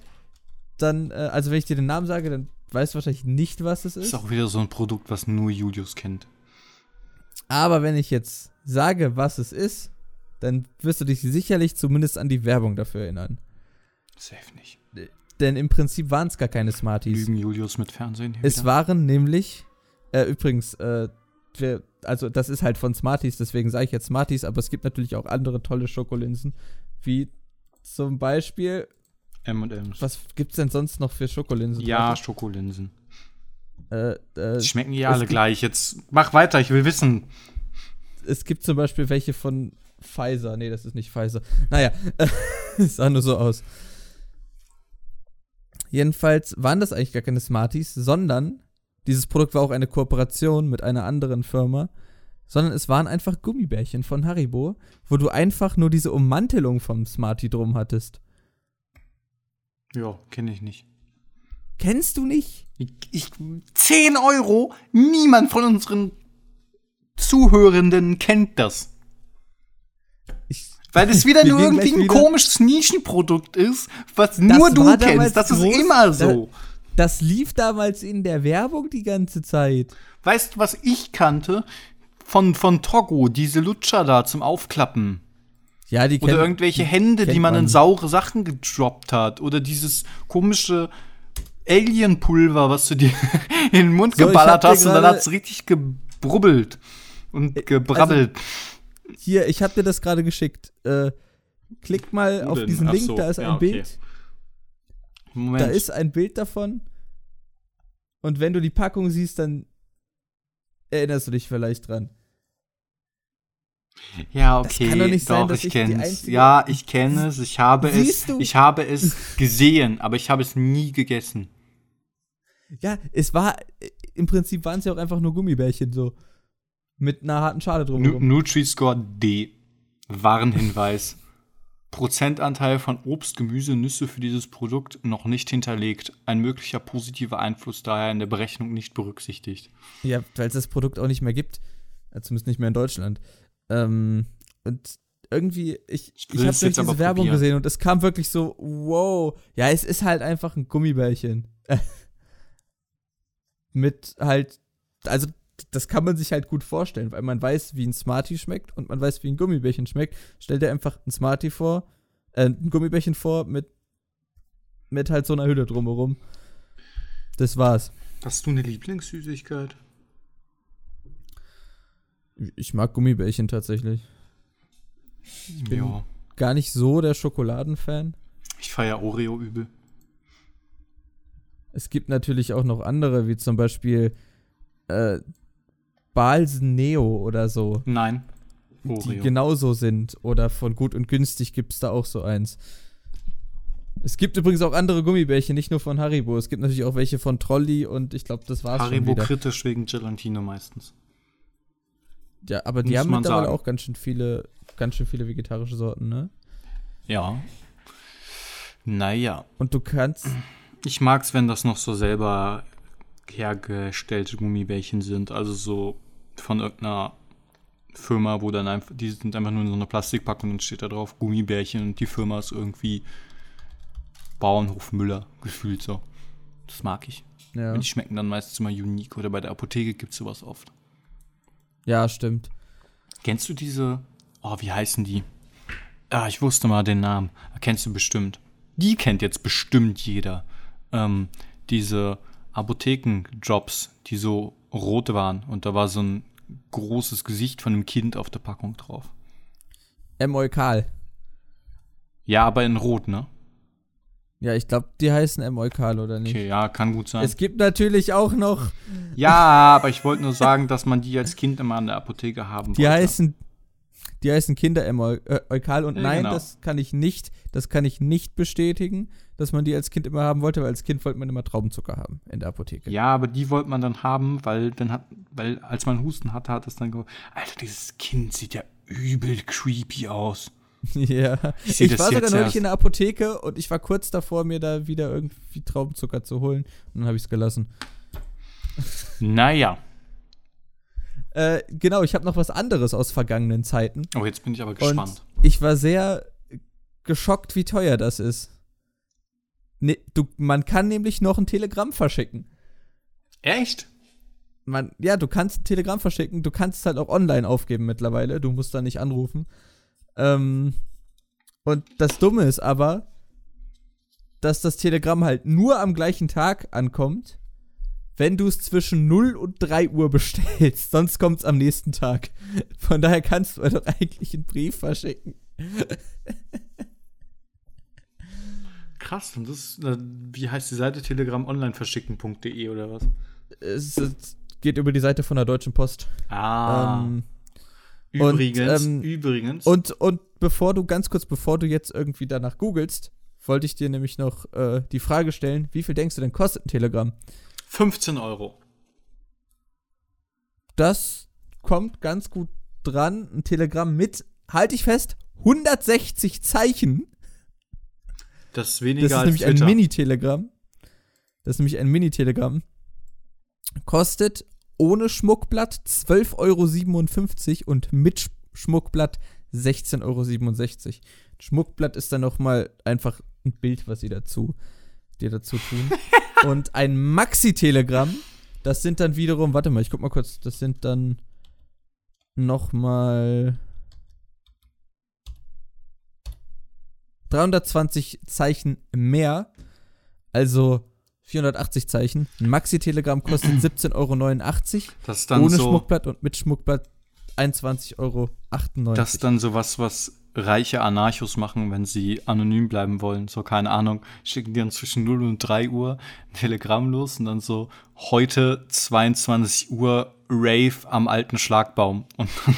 dann, äh, also wenn ich dir den Namen sage, dann weißt du wahrscheinlich nicht, was es Das ist. ist auch wieder so ein Produkt, was nur Julius kennt. Aber wenn ich jetzt sage, was es ist, dann wirst du dich sicherlich zumindest an die Werbung dafür erinnern. Safe nicht. Denn im Prinzip waren es gar keine Smarties. Lügen Julius mit Fernsehen. hier Es wieder? waren nämlich, äh, übrigens, äh, wir, also das ist halt von Smarties, deswegen sage ich jetzt Smarties, aber es gibt natürlich auch andere tolle Schokolinsen, wie zum Beispiel, M&M's. was gibt's denn sonst noch für Schokolinsen? Ja, Schokolinsen. Äh, äh, Die schmecken ja alle gleich. Jetzt mach weiter, ich will wissen. es gibt zum Beispiel welche von Pfizer. Nee, das ist nicht Pfizer. Naja, es sah nur so aus. Jedenfalls waren das eigentlich gar keine Smarties, sondern dieses Produkt war auch eine Kooperation mit einer anderen Firma, sondern es waren einfach Gummibärchen von Haribo, wo du einfach nur diese Ummantelung vom Smartie drum hattest. Ja, kenne ich nicht. Kennst du nicht? Ich, ich, 10 Euro? Niemand von unseren Zuhörenden kennt das. Weil das wieder nur irgendwie ein komisches Nischenprodukt ist, was nur du kennst. Das ist immer so. das lief damals in der Werbung die ganze Zeit. Weißt du, was ich kannte? Von, von Togo, diese Lutscher da zum Aufklappen. Ja, die Oder kennt- irgendwelche Hände, die kennt man in man. saure Sachen gedroppt hat. Oder dieses komische Alien-Pulver, was du dir in den Mund So, geballert hast und dann gerade- hat's richtig gebrubbelt und gebrabbelt. Hier, ich hab dir das gerade geschickt. Äh, klick mal auf diesen Ach Link, so, da ist ja, ein okay. Bild. Moment. Da ist ein Bild davon. Und wenn du die Packung siehst, dann erinnerst du dich vielleicht dran. ja, das okay. kann doch nicht sein, doch, dass ich ich kenn's. einzige- Ja, ich kenne es. Ich habe es. Du? Ich habe es gesehen, aber ich habe es nie gegessen. Ja, es war, äh, im Prinzip waren es ja auch einfach nur Gummibärchen so. Mit einer harten Schale drumherum. Nutri-Score D. Warnhinweis. Prozentanteil von Obst, Gemüse, Nüsse für dieses Produkt noch nicht hinterlegt. Ein möglicher positiver Einfluss daher in der Berechnung nicht berücksichtigt. Ja, weil es das Produkt auch nicht mehr gibt. Zumindest nicht mehr in Deutschland. Ähm, und irgendwie, ich, Ich ich, habe durch diese Werbung probieren. gesehen und es kam wirklich so, wow. Ja, es ist halt einfach ein Gummibärchen. Mit halt, also das kann man sich halt gut vorstellen, weil man weiß, wie ein Smartie schmeckt und man weiß, wie ein Gummibärchen schmeckt. Stell dir einfach ein Smartie vor, äh, ein Gummibärchen vor mit, mit halt so einer Hülle drumherum. Das war's. Hast du eine Lieblingssüßigkeit? Ich mag Gummibärchen tatsächlich. bin- Ja. Gar nicht so der Schokoladenfan. Ich feiere Oreo übel. Es gibt natürlich auch noch andere, wie zum Beispiel äh, Balsen Neo oder so, Nein. die Oreo. genauso sind. Oder von Gut und Günstig gibt es da auch so eins. Es gibt übrigens auch andere Gummibärchen, nicht nur von Haribo. Es gibt natürlich auch welche von Trolli und ich glaube, das war's schon Haribo wieder. kritisch wegen Gelatine meistens. Ja, aber die muss haben mittlerweile sagen. auch ganz schön viele, ganz schön viele vegetarische Sorten, ne? Ja. Naja. Und du kannst, Ich mag's, wenn das noch so selber hergestellte Gummibärchen sind. Also so von irgendeiner Firma, wo dann einfach, die sind einfach nur in so einer Plastikpackung und steht da drauf Gummibärchen und die Firma ist irgendwie Bauernhof Müller gefühlt so. Das mag ich. ja, Und die schmecken dann meistens immer unique oder bei der Apotheke gibt's sowas oft. ja, stimmt. Kennst du diese, oh, wie heißen die? Ah, ich wusste mal den Namen. Kennst du bestimmt. Die kennt jetzt bestimmt jeder. Ähm, diese Apothekenjobs, die so rot waren und da war so ein großes Gesicht von einem Kind auf der Packung drauf. M. Eukal. Ja, aber in rot, ne? Ja, ich glaube, die heißen M. Eukal oder nicht. Okay, ja, kann gut sein. Es gibt natürlich auch noch. Ja, aber ich wollte nur sagen, dass man die als Kind immer an der Apotheke haben Die wollte. heißen, die heißen Kinder M. Eu- äh, Eukal und Ja, nein, genau. das kann ich nicht, das kann ich nicht bestätigen, dass man die als Kind immer haben wollte, weil als Kind wollte man immer Traubenzucker haben in der Apotheke. Ja, aber die wollte man dann haben, weil dann hat, weil als man Husten hatte, hat es dann ge Alter, dieses Kind sieht ja übel creepy aus. Ja. Ich Ich, war sogar neulich erst. in der Apotheke und ich war kurz davor, mir da wieder irgendwie Traubenzucker zu holen. Und dann habe ich es gelassen. Naja. Äh, genau, ich habe noch was anderes aus vergangenen Zeiten. Oh, jetzt bin ich aber gespannt. Und ich war sehr geschockt, wie teuer das ist. Ne, du, man kann nämlich noch ein Telegramm verschicken. Echt? Man, ja, du kannst ein Telegramm verschicken, du kannst es halt auch online aufgeben mittlerweile, du musst da nicht anrufen. Ähm, und das Dumme ist aber, dass das Telegramm halt nur am gleichen Tag ankommt, wenn du es zwischen 0 und 3 Uhr bestellst. Sonst kommt es am nächsten Tag. Von daher kannst du doch eigentlich einen Brief verschicken. Krass, und das, äh, wie heißt die Seite? telegrammonlineverschicken.de oder was? Es, es geht über die Seite von der Deutschen Post. Ah, Ähm, übrigens, und, ähm, übrigens. Und, und bevor du, ganz kurz, bevor du jetzt irgendwie danach googelst, wollte ich dir nämlich noch äh, die Frage stellen, wie viel denkst du denn kostet ein Telegramm? 15 Euro. Das kommt ganz gut dran. Ein Telegramm mit, halte ich fest, 160 Zeichen. Das ist weniger Das ist als nämlich ein Twitter. Mini-Telegramm. Das ist nämlich ein Mini-Telegramm. Kostet ohne Schmuckblatt 12,57 Euro und mit Sch Schmuckblatt 16,67 Euro. Schmuckblatt ist dann noch mal einfach ein Bild, was sie dazu, dir dazu tun. und ein Maxi-Telegramm, das sind dann wiederum, warte mal, ich guck mal kurz, das sind dann noch 320 Zeichen mehr, also 480 Zeichen. Ein Maxi-Telegramm kostet 17,89 Euro. Das ist dann Ohne so, Schmuckblatt und mit Schmuckblatt 21,98 Euro. das ist dann so was, was reiche Anarchos machen, wenn sie anonym bleiben wollen. So, keine Ahnung, schicken die dann zwischen 0 und 3 Uhr ein Telegramm los und dann so, heute 22 Uhr Rave am alten Schlagbaum. Und dann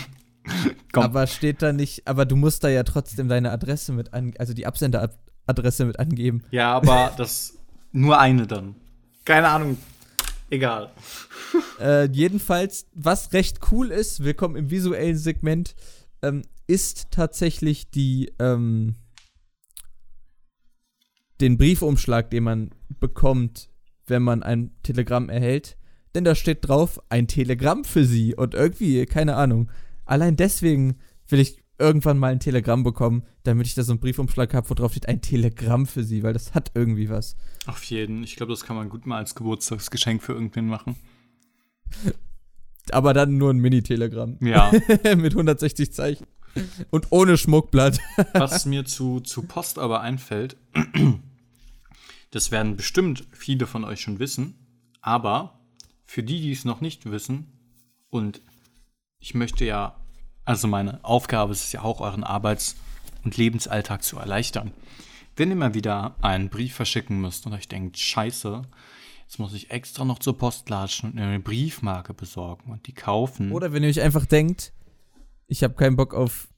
kommt aber steht da nicht, aber du musst da ja trotzdem deine Adresse mit an, also die Absenderadresse mit angeben. Ja, aber das nur eine dann. Keine Ahnung. Egal. Äh, jedenfalls, was recht cool ist, willkommen im visuellen Segment, ähm, ist tatsächlich die, ähm, den Briefumschlag, den man bekommt, wenn man ein Telegramm erhält. Denn da steht drauf, ein Telegramm für Sie. Und irgendwie, keine Ahnung. Allein deswegen will ich irgendwann mal ein Telegramm bekommen, damit ich da so einen Briefumschlag habe, wo drauf steht, ein Telegramm für Sie, weil das hat irgendwie was. Auf jeden. Ich glaube, das kann man gut mal als Geburtstagsgeschenk für irgendwen machen. Aber dann nur ein Mini-Telegramm. Ja. Mit 160 Zeichen. Und ohne Schmuckblatt. Was mir zu, zu Post aber einfällt, das werden bestimmt viele von euch schon wissen, aber für die, die es noch nicht wissen, und ich möchte ja, also meine Aufgabe ist es ja auch, euren Arbeits- und Lebensalltag zu erleichtern. Wenn ihr mal wieder einen Brief verschicken müsst und euch denkt, scheiße, jetzt muss ich extra noch zur Post latschen und eine Briefmarke besorgen und die kaufen. Oder wenn ihr euch einfach denkt, ich habe keinen Bock auf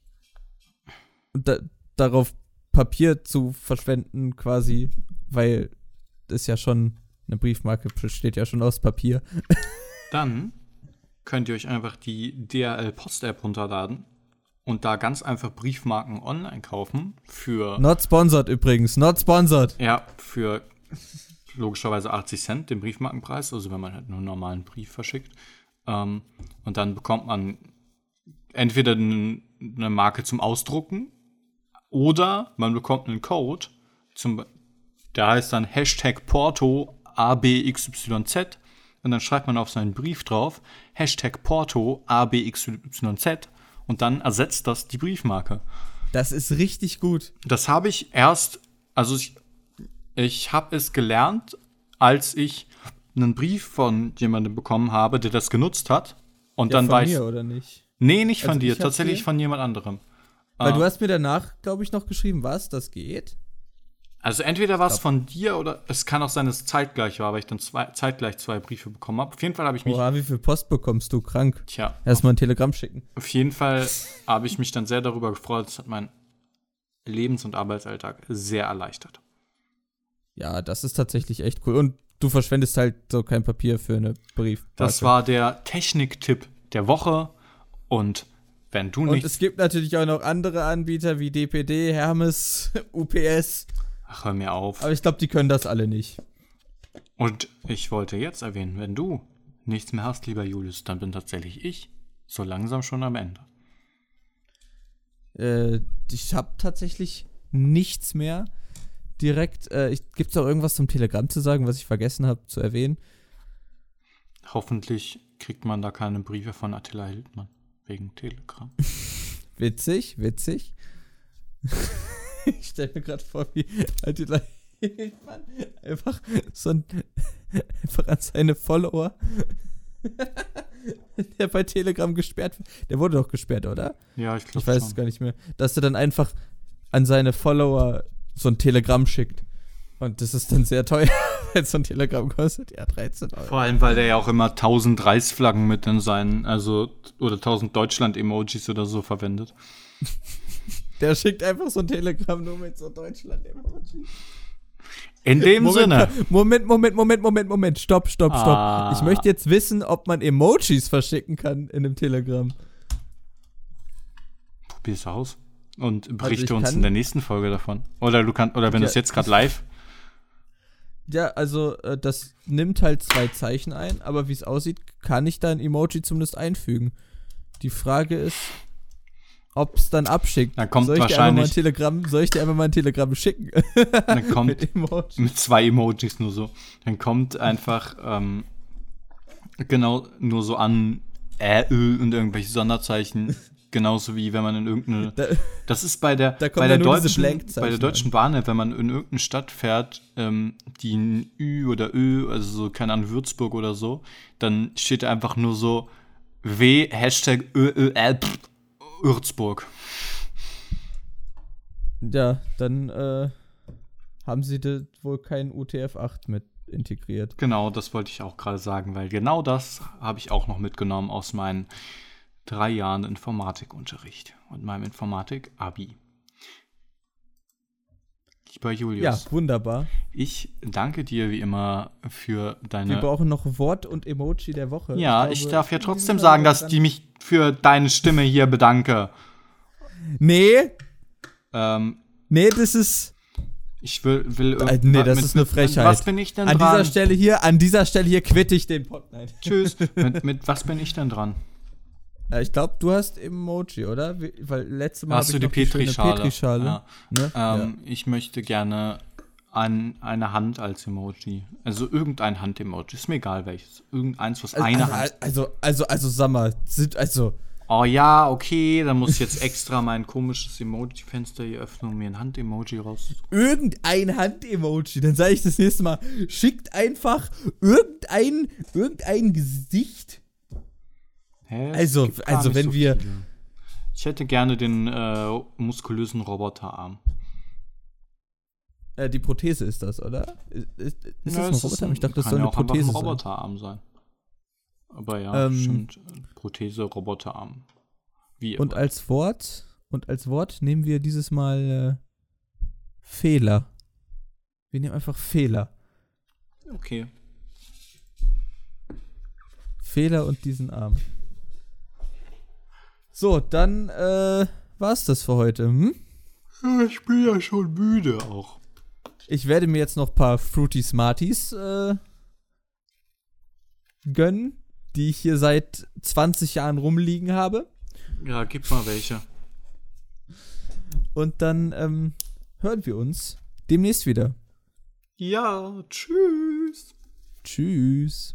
da, darauf Papier zu verschwenden, quasi, weil das ja schon eine Briefmarke besteht ja schon aus Papier. Dann könnt ihr euch einfach die DRL Post App runterladen und da ganz einfach Briefmarken online kaufen für Not sponsored übrigens, not sponsored. ja für logischerweise 80 Cent den Briefmarkenpreis, also wenn man halt nur einen normalen Brief verschickt. Ähm, und dann bekommt man entweder eine Marke zum Ausdrucken oder man bekommt einen Code, zum, der heißt dann Hashtag Porto ABXYZ und dann schreibt man auf seinen Brief drauf Hashtag Porto ABXYZ und dann ersetzt das die Briefmarke. Das ist richtig gut. Das habe ich erst, also ich, ich habe es gelernt, als ich einen Brief von jemandem bekommen habe, der das genutzt hat. Und Ja, dann von weiß. mir, oder nicht? Nee, nicht von Also dir, ich hab tatsächlich von jemand anderem. Weil Ah. du hast mir danach, glaube ich, noch geschrieben, was, das geht? Also entweder war es von dir oder es kann auch sein, dass es zeitgleich war, weil ich dann zwei, zeitgleich zwei Briefe bekommen habe. Auf jeden Fall habe ich mich, Oha, wie viel Post bekommst du? Krank. tja, Erstmal ein Telegramm schicken. auf jeden Fall habe ich mich dann sehr darüber gefreut. Das hat meinen Lebens- und Arbeitsalltag sehr erleichtert. Ja, das ist tatsächlich echt cool. Und du verschwendest halt so kein Papier für eine Brief. Das war der Techniktipp der Woche und wenn du Und nicht, es gibt natürlich auch noch andere Anbieter wie DPD, Hermes, UPS. Ach hör mir auf. Aber ich glaube, die können das alle nicht. Und ich wollte jetzt erwähnen, wenn du nichts mehr hast, lieber Julius, dann bin tatsächlich ich so langsam schon am Ende. Äh, ich habe tatsächlich nichts mehr direkt. Äh, Gibt es auch irgendwas zum Telegramm zu sagen, was ich vergessen habe zu erwähnen? Hoffentlich kriegt man da keine Briefe von Attila Hildmann wegen Telegram. Witzig, witzig. ich stelle mir gerade vor, wie Attila Hildmann einfach so ein, einfach an seine Follower, der bei Telegram gesperrt wird. Der wurde doch gesperrt, oder? Ja, ich glaube Ich weiß es gar nicht mehr. Dass er dann einfach an seine Follower so ein Telegramm schickt. Und das ist dann sehr teuer, wenn so ein Telegramm kostet. Ja, 13 Euro. Vor allem, weil der ja auch immer 1000 Reichsflaggen mit in seinen, also, oder 1000 Deutschland-Emojis oder so verwendet. Der schickt einfach so ein Telegramm nur mit so Deutschland-Emoji. In dem Moment, Sinne. Moment, Moment, Moment, Moment, Moment. Stopp, stopp, stopp. Ah. Ich möchte jetzt wissen, ob man Emojis verschicken kann in einem Telegramm. Probier's aus. Und berichte Also uns in der nächsten Folge davon. Oder du kannst, oder wenn Ja, du es jetzt gerade live. Ja, also äh, das nimmt halt zwei Zeichen ein, aber wie es aussieht, kann ich da ein Emoji zumindest einfügen. Die Frage ist, ob es dann abschickt. Da kommt soll ich dir einfach mal ein wahrscheinlich- Telegramm, soll ich dir einfach mal ein Telegramm schicken? Dann kommt Mit mit zwei Emojis nur so. Dann kommt einfach ähm, genau nur so an äh, Ö und irgendwelche Sonderzeichen. Genauso wie wenn man in irgendeine. Da, Das ist bei der, Da bei der, dann deutschen, bei der deutschen Bahn, wenn man in irgendeine Stadt fährt, ähm, die ein Ü oder Ö, also so, keine Ahnung, Würzburg oder so, dann steht da einfach nur so W, Hashtag Ö, Ö, L, pff, Würzburg. ja, dann äh, haben sie wohl keinen UTF-8 mit integriert. Genau, das wollte ich auch gerade sagen, weil genau das habe ich auch noch mitgenommen aus meinen drei Jahren Informatikunterricht und meinem Informatik-Abi. Lieber Ja, Julius, wunderbar. ich danke dir wie immer für Wir deine. brauchen noch Wort und Emoji der Woche. Ja, ich, glaube, darf ja trotzdem sagen, dass die mich für deine Stimme hier bedanke. Nee, Ähm, nee, das ist. ich will. will Äh, nee, das ist eine mit, Frechheit. Was bin ich denn An dran? dieser Stelle hier, an dieser Stelle hier quitte ich den Pod. Nein. Tschüss. mit, mit was bin ich denn dran? Äh, ich glaube, du hast Emoji, oder? Weil letztes Mal Hast du die Petrischale? Petrischale. Ja. Ne? Ähm, Ich möchte gerne ein, eine Hand als Emoji. Also irgendein Hand-Emoji. Ist mir egal welches. Irgendeins, was ja. eine also, Hand. also, also, also, sag mal, sind, also, Oh ja, okay, dann muss ich jetzt extra mein komisches Emoji-Fenster hier öffnen und mir ein Hand-Emoji raus. irgendein Hand-Emoji. Dann sage ich das nächste Mal, schickt einfach irgendein, irgendein Gesicht. Hä? Also- also wenn wir- viele. Ich hätte gerne den äh, muskulösen Roboterarm. Äh, die Prothese ist das, oder? Ist, ist, ist Ja, das ein Roboter? ich dachte, das soll ja eine Prothese ein sein. Roboterarm sein. Aber ja, Ähm, stimmt. Prothese, Roboterarm. Wie Und immer. als Wort, und als Wort nehmen wir dieses Mal äh, Fehler. Wir nehmen einfach Fehler. okay. Fehler und diesen Arm. So, dann äh, war's das für heute. Hm? Ich bin ja schon müde auch. Ich werde mir jetzt noch ein paar Fruity Smarties äh, gönnen, die ich hier seit 20 Jahren rumliegen habe. Ja, gib mal welche. Und dann ähm, hören wir uns demnächst wieder. Ja, tschüss. Tschüss.